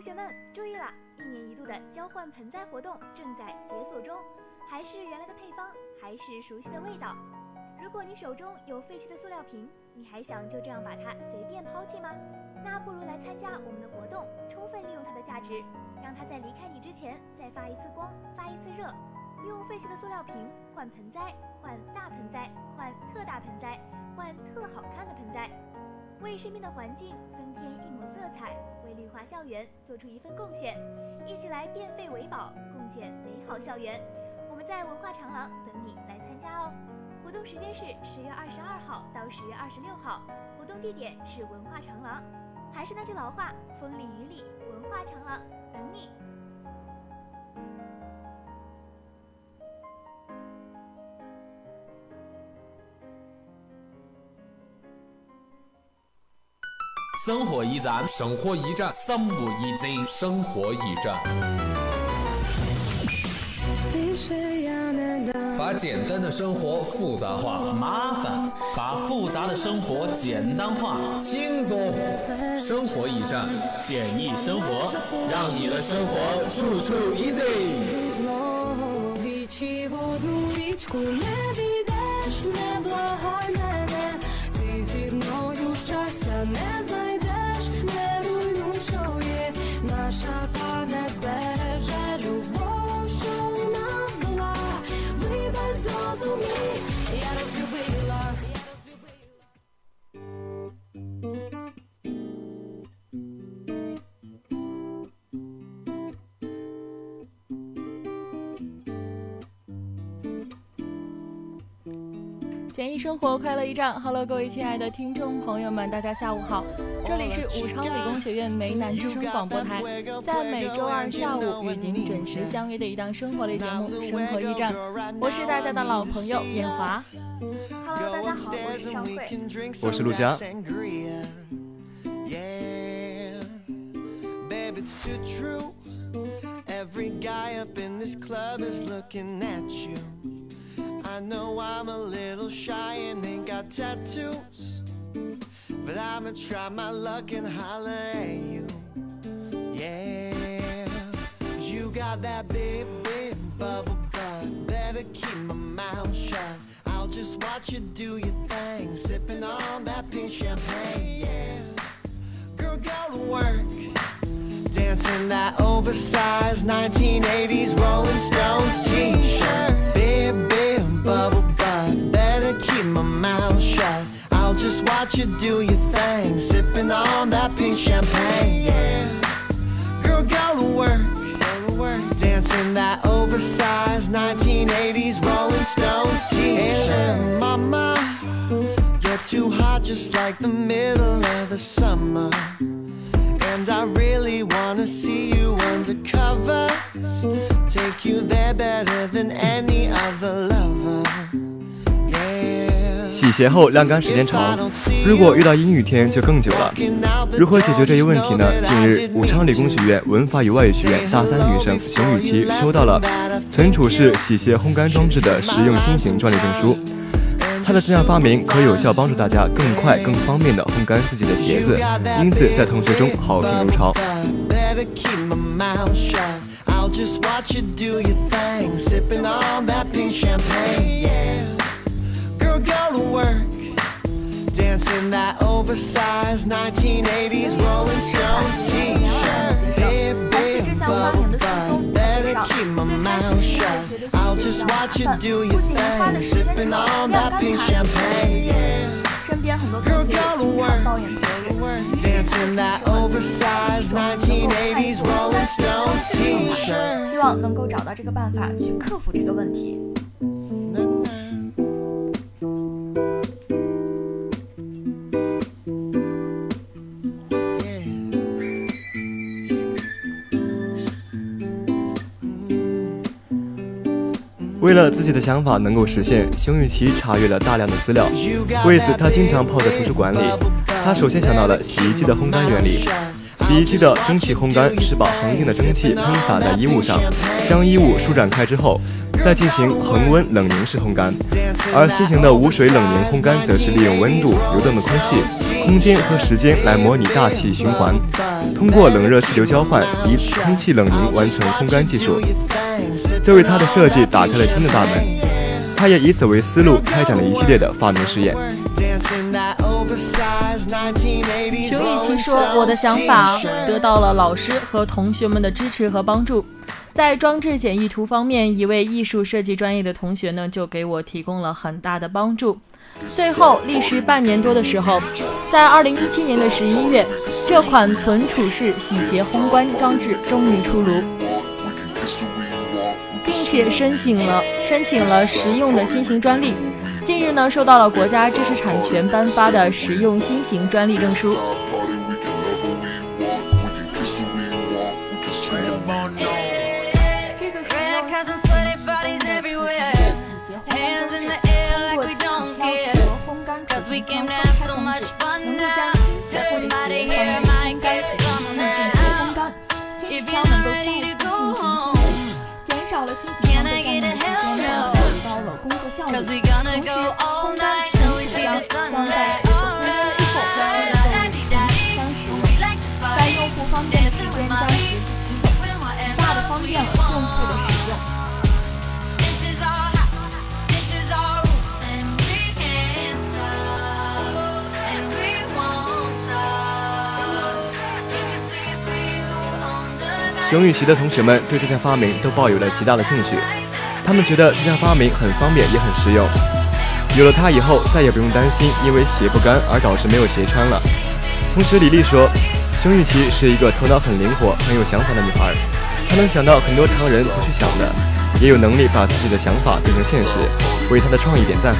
同学们注意了，一年一度的交换盆栽活动正在解锁中，还是原来的配方，还是熟悉的味道。如果你手中有废弃的塑料瓶，你还想就这样把它随便抛弃吗？那不如来参加我们的活动，充分利用它的价值，让它在离开你之前再发一次光，发一次热。用废弃的塑料瓶换盆栽，换大盆栽，换特大盆栽，换特好看的盆栽，为身边的环境增添一抹色彩。为绿化校园做出一份贡献，一起来变废为宝，共建美好校园。我们在文化长廊等你来参加哦。活动时间是十月二十二号到十月二十六号，活动地点是文化长廊。还是那句老话，风里雨里，文化长廊等你。生活驿站，生活驿站，生活驿站，生活驿站。把简单的生活复杂化，麻烦把复杂的生活简单化，轻松生活驿站，简易生活，让你的生活处处 easy。简易生活，快乐驿站。Hello，各位亲爱的听众朋友们，大家下午好，这里是武昌理工学院梅南之声广播台，在每周二下午与您准时相约的一档生活类节目《生活驿站》，我是大家的老朋友艳华。Hello，大家好，我是尚慧，我是陆佳。I know I'm a little shy and ain't got tattoos. But I'ma try my luck and holler at you. Yeah. You got that big, big bubble butt. Better keep my mouth shut. I'll just watch you do your thing. Sipping on that pink champagne. Yeah. Girl, go to work. Dancing that oversized 1980s Rolling Stones t-shirt. Just watch you do your thing. Sipping on that pink champagne. Yeah. Girl, go to work. Go to work. Dancing that oversized 1980s Rolling Stones t-shirt. Mama, you're too hot just like the middle of the summer. And I really wanna see you under covers. Take you there better than any other lover. 洗鞋后晾干时间长，如果遇到阴雨天就更久了。如何解决这一问题呢？近日，武昌理工学院文法与外语学院大三女生熊雨琪收到了存储式洗鞋烘干装置的实用新型专利证书。她的这项发明可有效帮助大家更快、更方便地烘干自己的鞋子，因此在同学中好评如潮。I'll just watch you do your thing, sippin' on that pink champagne. Yeah. Girl, go to work, dancing that oversized 1980s Rolling Stones t-shirt. Big, big bubble butt, better keep my mouth shut. I'll just watch you do your thing, sipping on that pink champagne. Yeah. 身边很多同学也经常抱怨责任。 Dancing that oversized 1980s Rolling Stones t-shirt. 希望能够找到这个办法去克服这个问题。 为了自己的想法能够实现，熊雨琪查阅了大量的资料。为此，她经常泡在图书馆里。她首先想到了洗衣机的烘干原理，洗衣机的蒸汽烘干是把恒定的蒸汽喷洒在衣物上，将衣物舒展开之后，再进行恒温冷凝式烘干；而新型的无水冷凝烘干则是利用温度、流动的空气、空间和时间来模拟大气循环，通过冷热气流交换，以空气冷凝完成烘干技术。这为他的设计打开了新的大门，他也以此为思路开展了一系列的发明实验。熊雨琪说：“我的想法得到了老师和同学们的支持和帮助。在装置简易图方面，一位艺术设计专业的同学呢，就给我提供了很大的帮助。最后，历时半年多的时候，在二零一七年的十一月，这款存储式洗鞋烘干装置终于出炉，且申请了申请了实用的新型专利。”近日呢，收到了国家知识产权颁发的实用新型专利证书。同时，烘干全储箱将在鞋子烘干之后再用储箱使用，在用户方便的时间将鞋子取走，大大方便了用户的使用。熊雨琪的同学们对这项发明都抱有了极大的兴趣，他们觉得这项发明很方便也很实用。有了它以后，再也不用担心因为鞋不干而导致没有鞋穿了。同时，李丽说，熊雨琪是一个头脑很灵活、很有想法的女孩，她能想到很多常人不去想的，也有能力把自己的想法变成现实，为她的创意点赞。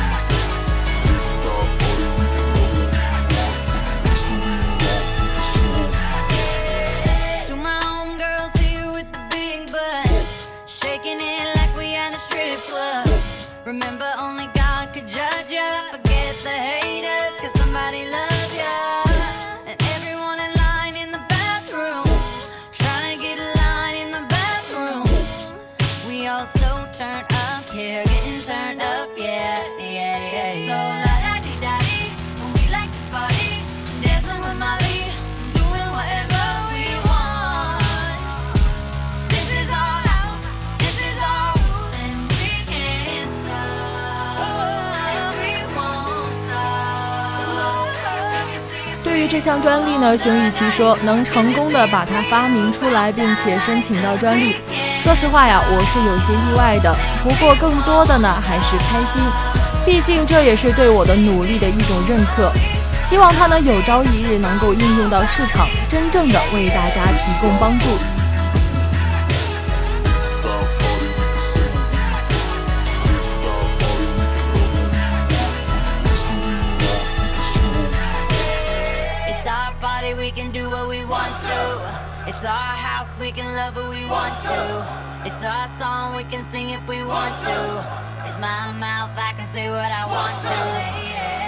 这项专利呢，熊雨琦说能成功的把它发明出来，并且申请到专利。说实话呀，我是有些意外的，不过更多的呢还是开心，毕竟这也是对我的努力的一种认可。希望它呢有朝一日能够应用到市场，真正的为大家提供帮助。If we want to. It's my mouth, I can say what I want to. Yeah.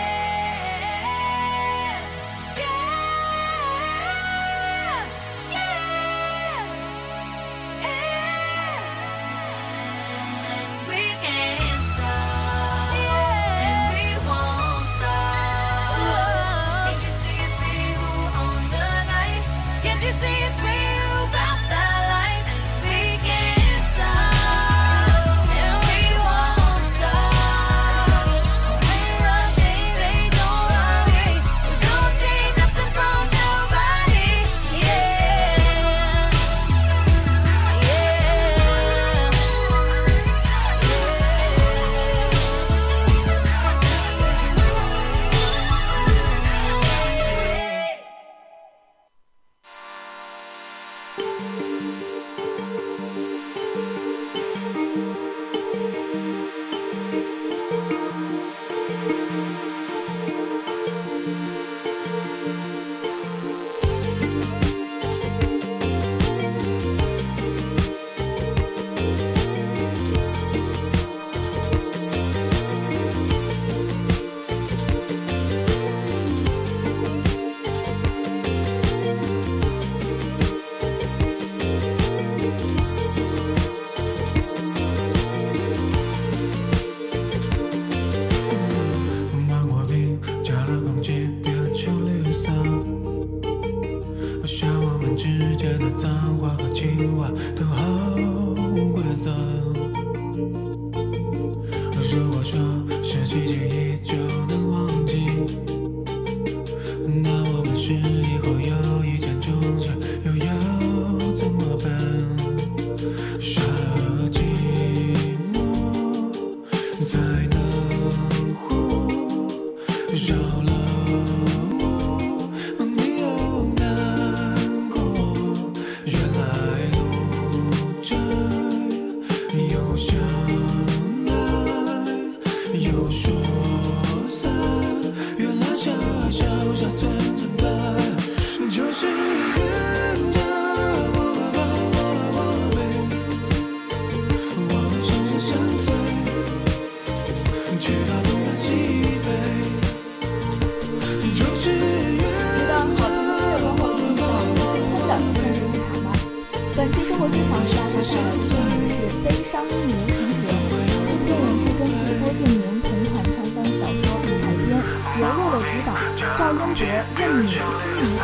赵英博、任敏、辛芩来，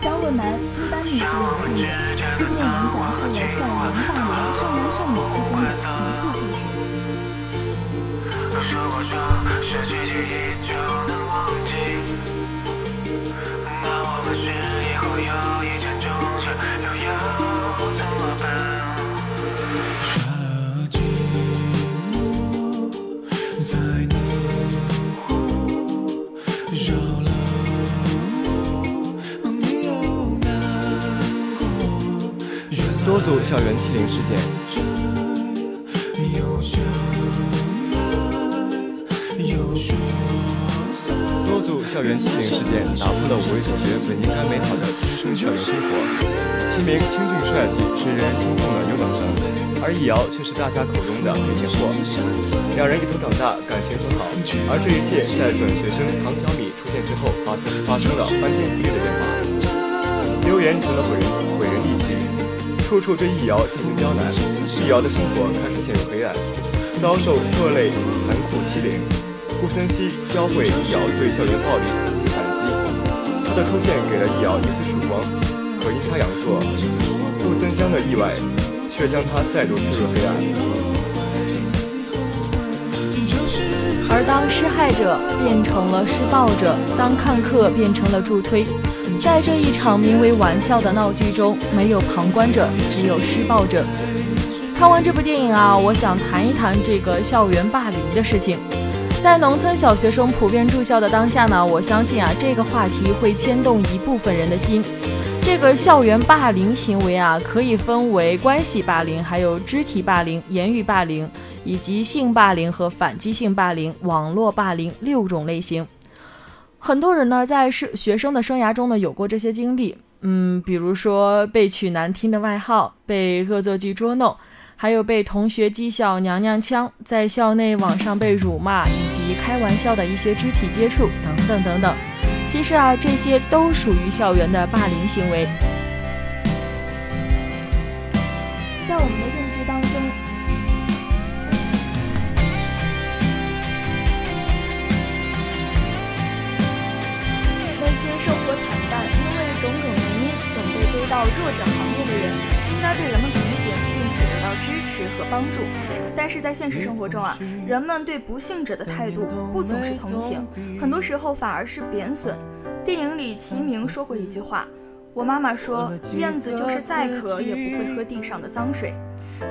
张若楠、朱丹妮主演的电影。这部电影讲述了校园霸凌少男少女之间的情愫多组校园欺凌事件。多组校园欺凌事件打破了五位主角本应该美好的青春校园生活。其名清俊帅气，是人人称颂的优等生，而易遥却是大家口中的赔钱货。两人一同长大，感情很好，而这一切在转学生唐小米出现之后发生发生了翻天覆地的变化。流言成了毁人毁人利器，处处对易遥进行刁难，易遥的生活开始陷入黑暗，遭受各类残酷欺凌。顾森西教会易遥对校园暴力进行反击，他的出现给了易遥一丝曙光。可阴差阳错，顾森湘的意外却将他再度推入黑暗。而当施害者变成了施暴者，当看客变成了助推，在这一场名为玩笑的闹剧中，没有旁观者，只有施暴者。看完这部电影啊，我想谈一谈这个校园霸凌的事情。在农村小学生普遍住校的当下呢，我相信啊，这个话题会牵动一部分人的心。这个校园霸凌行为啊，可以分为关系霸凌、还有肢体霸凌、言语霸凌，以及性霸凌和反击性霸凌、网络霸凌六种类型。很多人呢，在是学生的生涯中呢，有过这些经历。嗯，比如说被取难听的外号，被恶作剧捉弄，还有被同学讥笑娘娘腔，在校内网上被辱骂，以及开玩笑的一些肢体接触等等等等。其实啊，这些都属于校园的霸凌行为。在我们的弱者行业的人，应该被人们同情，并且得到支持和帮助。但是在现实生活中啊，人们对不幸者的态度不总是同情，很多时候反而是贬损。电影里齐明说过一句话。我妈妈说，燕子就是再渴也不会喝地上的脏水。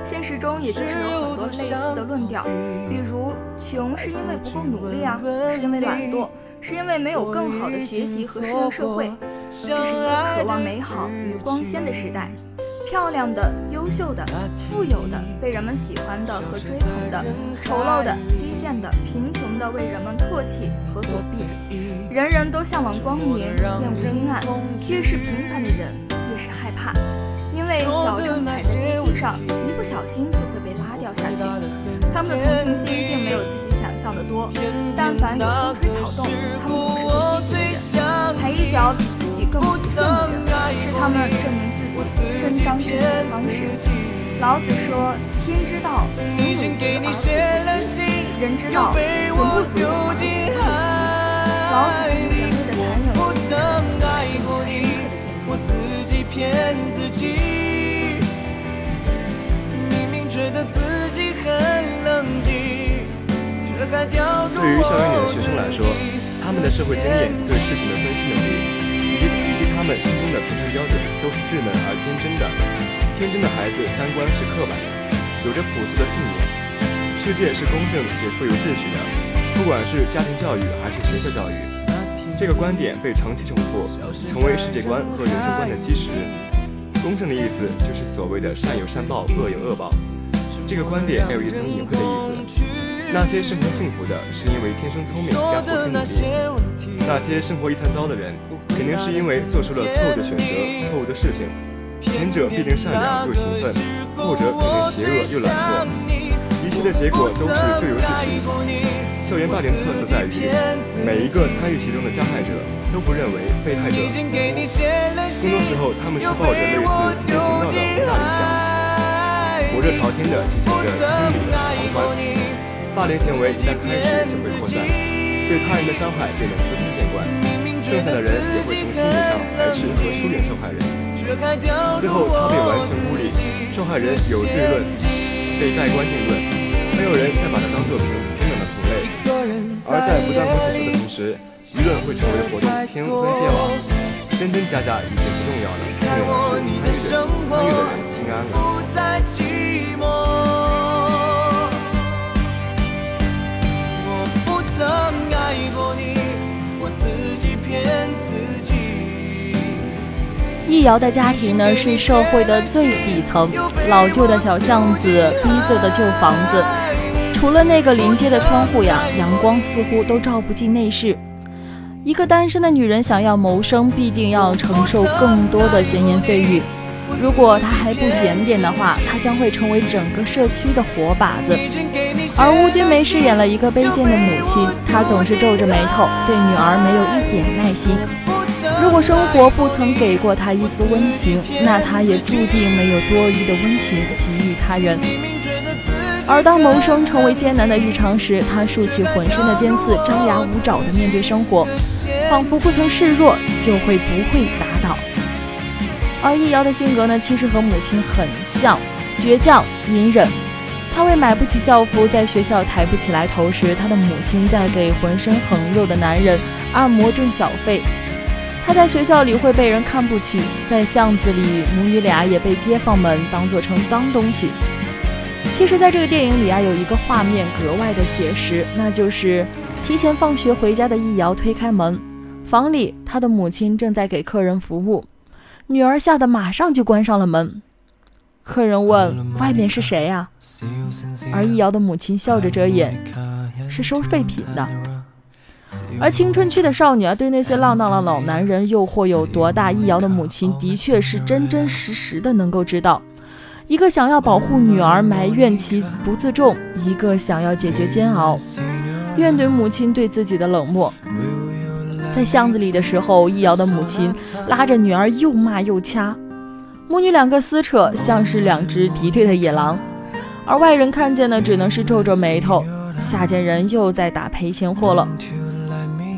现实中也就是有很多类似的论调，比如穷是因为不够努力啊，是因为懒惰，是因为没有更好的学习和适应社会。这是一个渴望美好与光鲜的时代，漂亮的、优秀的、富有的、被人们喜欢的和追捧的，丑陋的、低贱的、贫穷的为人们唾弃和躲避。人人都向往光明，厌恶阴暗。越是平凡的人，越是害怕，因为脚正踩在阶梯上，一不小心就会被拉掉下去。他们的同情心并没有自己想象的多，但凡有风吹草动，他们总是会积极的人。踩一脚比自己更不幸的人，是他们证明自己伸张正义的方式。老子说：“天之道，损有余而不足；人之道，损不足而不足。”老子对人类的残忍有着深刻的见解。对于校园里的学生来说，他们的社会经验、对事情的分析能力，以及以及他们心中的评判标准，都是稚嫩而天真的。天真的孩子三观是刻板的，有着朴素的信念。世界是公正且富有秩序的，不管是家庭教育还是学校教育，这个观点被长期重复，成为世界观和人生观的基石。公正的意思就是所谓的善有善报，恶有恶报。这个观点还有一层隐晦的意思，那些生活幸福的是因为天生聪明加后天努力，那些生活一团糟的人，肯定是因为做出了错误的选择、错误的事情。前者必定善良又勤奋，后者肯定邪恶又懒惰。一切的结果都是咎由自取。校园霸凌的特色在于，每一个参与其中的加害者都不认为被害者很无辜，更多时候他们是抱着类似替天行道的伟大理想，火热朝天的进行着心理的狂欢。霸凌行为一旦开始就会扩散，对他人的伤害变得司空见惯，剩下的人也会从心理上排斥和疏远受害人。最后，他被完全孤立，受害人有罪论，被盖棺定论，没有人再把他当作平平等的同类。而在不断攻击者的同时，舆论会成为活动天分界网，真真假假已经不重要了，重要的是参与的人参与的人心安了。曾爱过你，我自己骗自己。易遥的家庭呢是社会的最底层，老旧的小巷子，逼仄的旧房子，除了那个临街的窗户呀，阳光似乎都照不进内室。一个单身的女人想要谋生，必定要承受更多的闲言碎语。如果她还不检点的话，她将会成为整个社区的活靶子。而邬君梅饰演了一个卑贱的母亲，她总是皱着眉头，对女儿没有一点耐心。如果生活不曾给过她一丝温情，那她也注定没有多余的温情给予他人。而当谋生成为艰难的日常时，她竖起浑身的尖刺，张牙舞爪地面对生活，仿佛不曾示弱就会不会打倒。而易遥的性格呢，其实和母亲很像，倔强、隐忍。他为买不起校服，在学校抬不起来头时，他的母亲在给浑身横肉的男人按摩挣小费。他在学校里会被人看不起，在巷子里，母女俩也被街坊们当做成脏东西。其实，在这个电影里啊，有一个画面格外的写实，那就是提前放学回家的易遥推开门，房里他的母亲正在给客人服务，女儿吓得马上就关上了门。客人问：“外面是谁呀、而易遥的母亲笑着遮掩：“是收废品的。”而青春期的少女啊，对那些浪荡的老男人诱惑有多大，易遥的母亲的确是真真实实的能够知道。一个想要保护女儿，埋怨其不自重；一个想要解决煎熬，怨怼母亲对自己的冷漠。在巷子里的时候，易遥的母亲拉着女儿又骂又掐，母女两个撕扯，像是两只敌对的野狼。而外人看见呢，只能是皱皱眉头，下贱人又在打赔钱货了。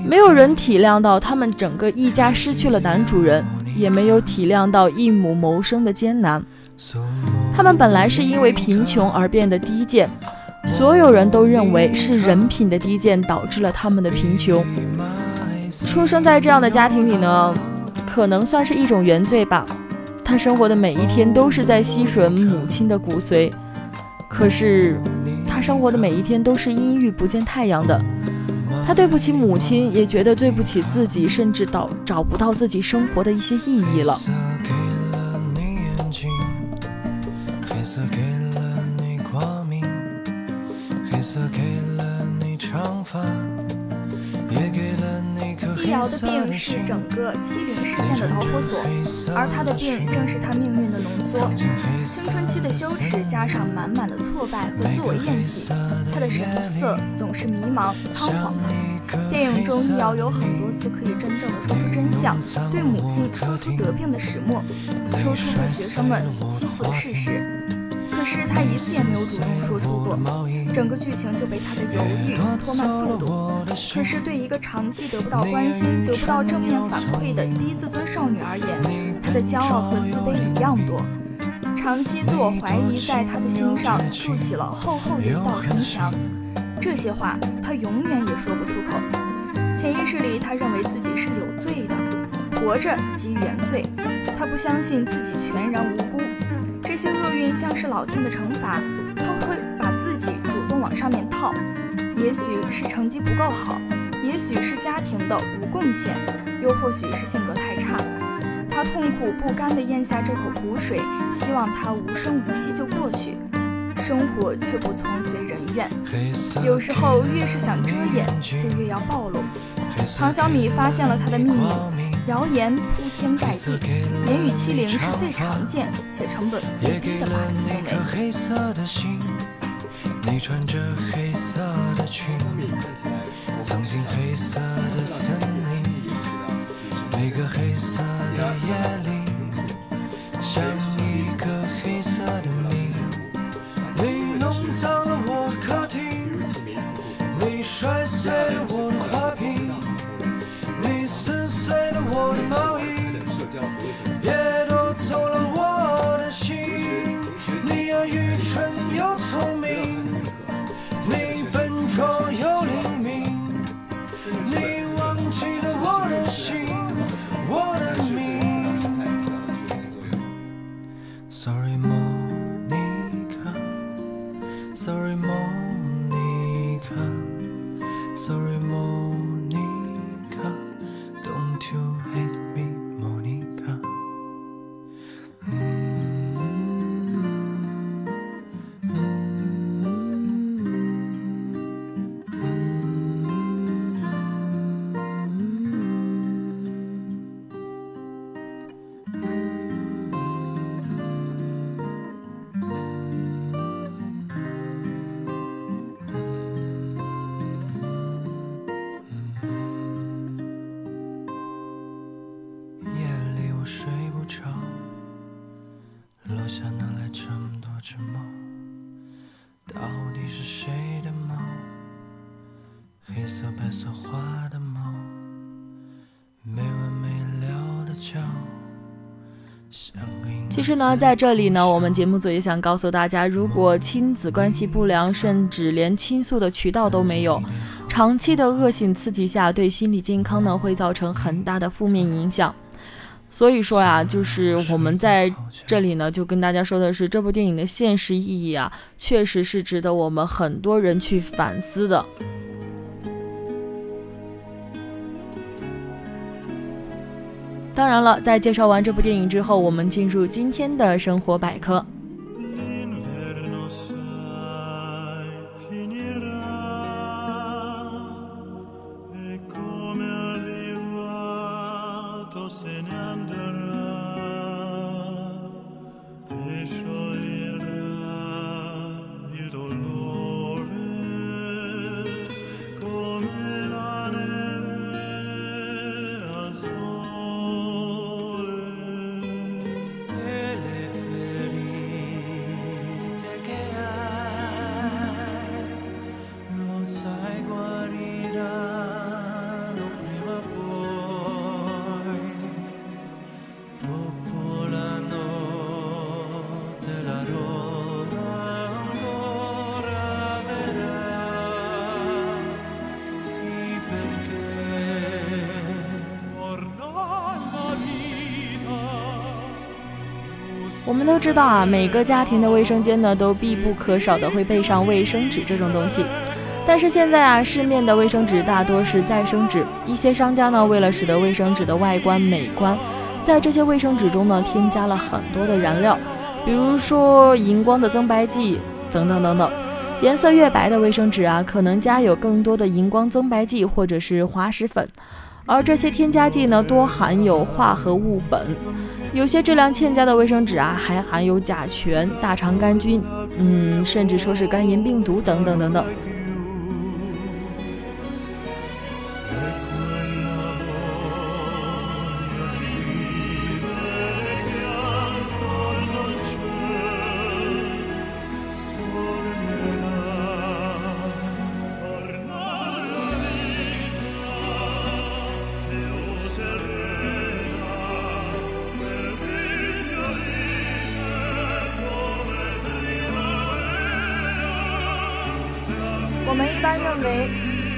没有人体谅到他们整个一家失去了男主人，也没有体谅到一母谋生的艰难。他们本来是因为贫穷而变得低贱，所有人都认为是人品的低贱导致了他们的贫穷。出生在这样的家庭里呢，可能算是一种原罪吧。他生活的每一天都是在吸吮母亲的骨髓，可是他生活的每一天都是阴郁不见太阳的。他对不起母亲，也觉得对不起自己，甚至到找不到自己生活的一些意义了。黑色给了你，长发，易遥的病是。整个欺凌事件的导火索，而他的病正是他命运的浓缩。青春期的羞耻加上满满的挫败和自我厌弃，他的神色总是迷茫仓皇的。电影中，易遥有很多次可以真正的说出真相，对母亲说出得病的始末，说出被学生们欺负的事实。可是他一次也没有主动说出过，整个剧情就被他的犹豫拖慢速度。可是对一个长期得不到关心、得不到正面反馈的低自尊少女而言，她的骄傲和自卑一样多。长期自我怀疑在她的心上筑起了厚厚的一道城墙。这些话她永远也说不出口。潜意识里，她认为自己是有罪的，活着即原罪。她不相信自己全然无辜。这些厄运像是老天的惩罚，她会往上面套。也许是成绩不够好，也许是家庭的无贡献，又或许是性格太差。他痛苦不甘地咽下这口苦水，希望它无声无息就过去。生活却不从随人愿，有时候越是想遮掩，就越要暴露。唐小米发现了他的秘密，谣言铺天盖地，言语欺凌是最常见且成本最低的霸凌行为。你穿着黑色的裙，藏进黑色的森林，每个黑色的夜里，想你其实呢，在这里呢，我们节目组也想告诉大家，如果亲子关系不良，甚至连倾诉的渠道都没有，长期的恶性刺激下，对心理健康呢会造成很大的负面影响。所以说啊，就是我们在这里呢，就跟大家说的是，这部电影的现实意义啊，确实是值得我们很多人去反思的。当然了，在介绍完这部电影之后，我们进入今天的生活百科。To se ne 我们都知道啊，每个家庭的卫生间呢，都必不可少的会备上卫生纸这种东西。但是现在啊，市面的卫生纸大多是再生纸，一些商家呢，为了使得卫生纸的外观美观，在这些卫生纸中呢，添加了很多的燃料，比如说荧光的增白剂等等等等。颜色越白的卫生纸啊，可能加有更多的荧光增白剂或者是滑石粉，而这些添加剂呢，多含有化合物苯。有些质量欠佳的卫生纸啊，还含有甲醛、大肠杆菌，嗯，甚至说是肝炎病毒等等等等。我们一般认为，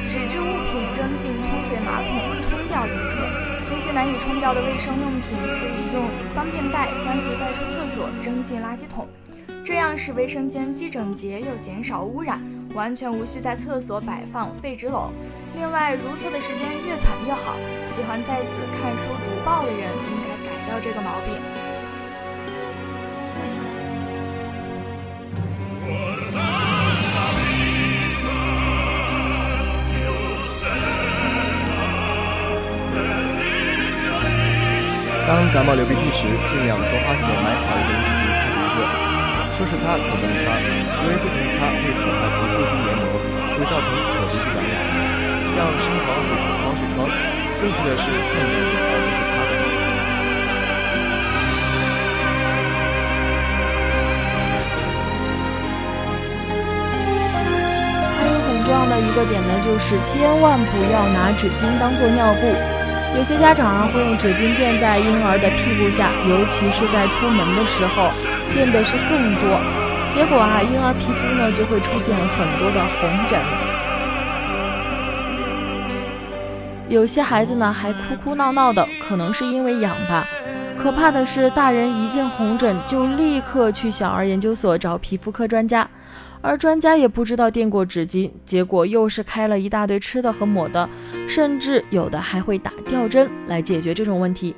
纸质物品扔进冲水马桶冲掉即可。那些难以冲掉的卫生用品，可以用方便袋将其带出厕所，扔进垃圾桶，这样使卫生间既整洁又减少污染，完全无需在厕所摆放废纸篓。另外，如厕的时间越短越好。喜欢在此看书读报的人，应该改掉这个毛病。当感冒流鼻涕时，尽量多花钱买好一点纸巾擦鼻子。说是擦可不能擦，因为不停地擦会损害皮肤及黏膜，会造成口鼻感染。像生黄水黄水疮，正确的是正干净，而不是擦干净。还有很重要的一个点呢，就是千万不要拿纸巾当做尿布。有些家长啊会用纸巾垫在婴儿的屁股下，尤其是在出门的时候，垫的是更多，结果啊婴儿皮肤呢就会出现很多的红疹。有些孩子呢还哭哭闹闹的，可能是因为痒吧。可怕的是，大人一见红疹就立刻去小儿研究所找皮肤科专家。而专家也不知道垫过纸巾，结果又是开了一大堆吃的和抹的，甚至有的还会打吊针来解决这种问题。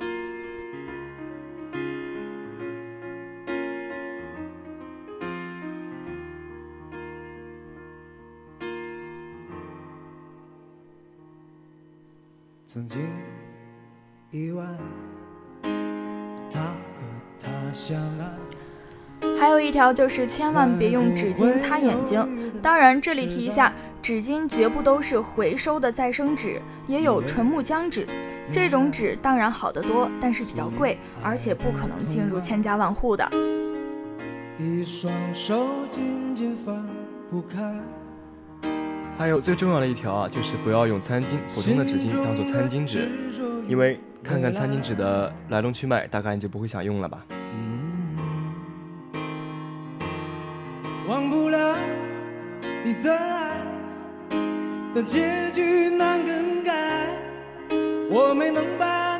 曾经意外，他和他相爱。还有一条就是千万别用纸巾擦眼睛。当然，这里提一下，纸巾绝不都是回收的再生纸，也有纯木浆纸。这种纸当然好得多，但是比较贵，而且不可能进入千家万户的。一双手紧紧放不开还有最重要的一条啊，就是不要用餐巾普通的纸巾当做餐巾纸，因为看看餐巾纸的来龙去脉，大概你就不会想用了吧。的爱，但结局难更改。我没能把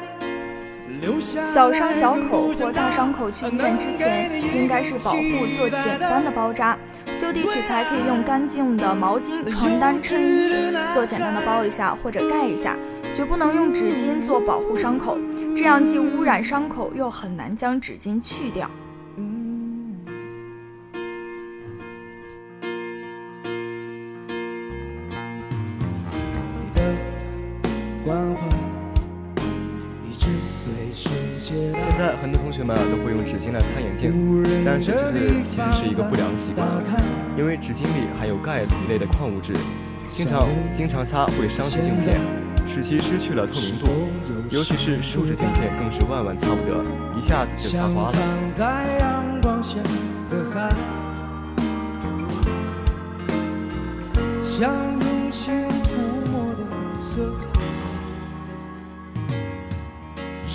你留下。小伤小口或大伤口去医院之前，应该是保护做简单的包扎。就地取材，可以用干净的毛巾、床单、衬衣做简单的包一下或者盖一下，绝不能用纸巾做保护伤口，这样既污染伤口，又很难将纸巾去掉。在很多同学们都会用纸巾来擦眼镜，但是这是其实是一个不良的习惯，因为纸巾里含有钙一类的矿物质，经常经常擦会伤及镜片，使其失去了透明度，尤其是树脂镜片更是万万擦不得，一下子就擦花了。像用心涂抹的色彩。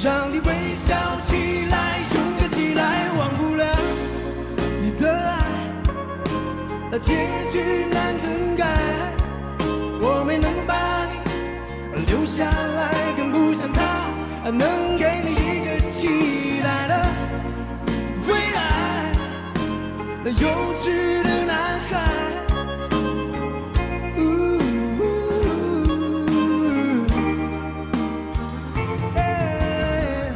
让你微笑起来，勇敢起来，忘不了你的爱，那结局难更改。我没能把你留下来，更不像他能给你一个期待的未来。那幼稚的男孩。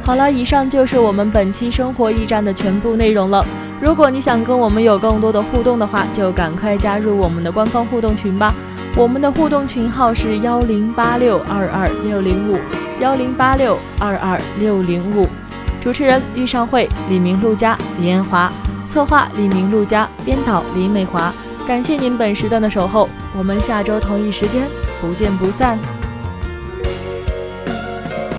好了，以上就是我们本期生活驿站的全部内容了。如果你想跟我们有更多的互动的话，就赶快加入我们的官方互动群吧。我们的互动群号是幺零八六二二六零五幺零八六二二六零五。主持人：玉尚会、李明、陆佳、李艳华，策划：李明、陆佳，编导：李美华。感谢您本时段的守候，我们下周同一时间不见不散。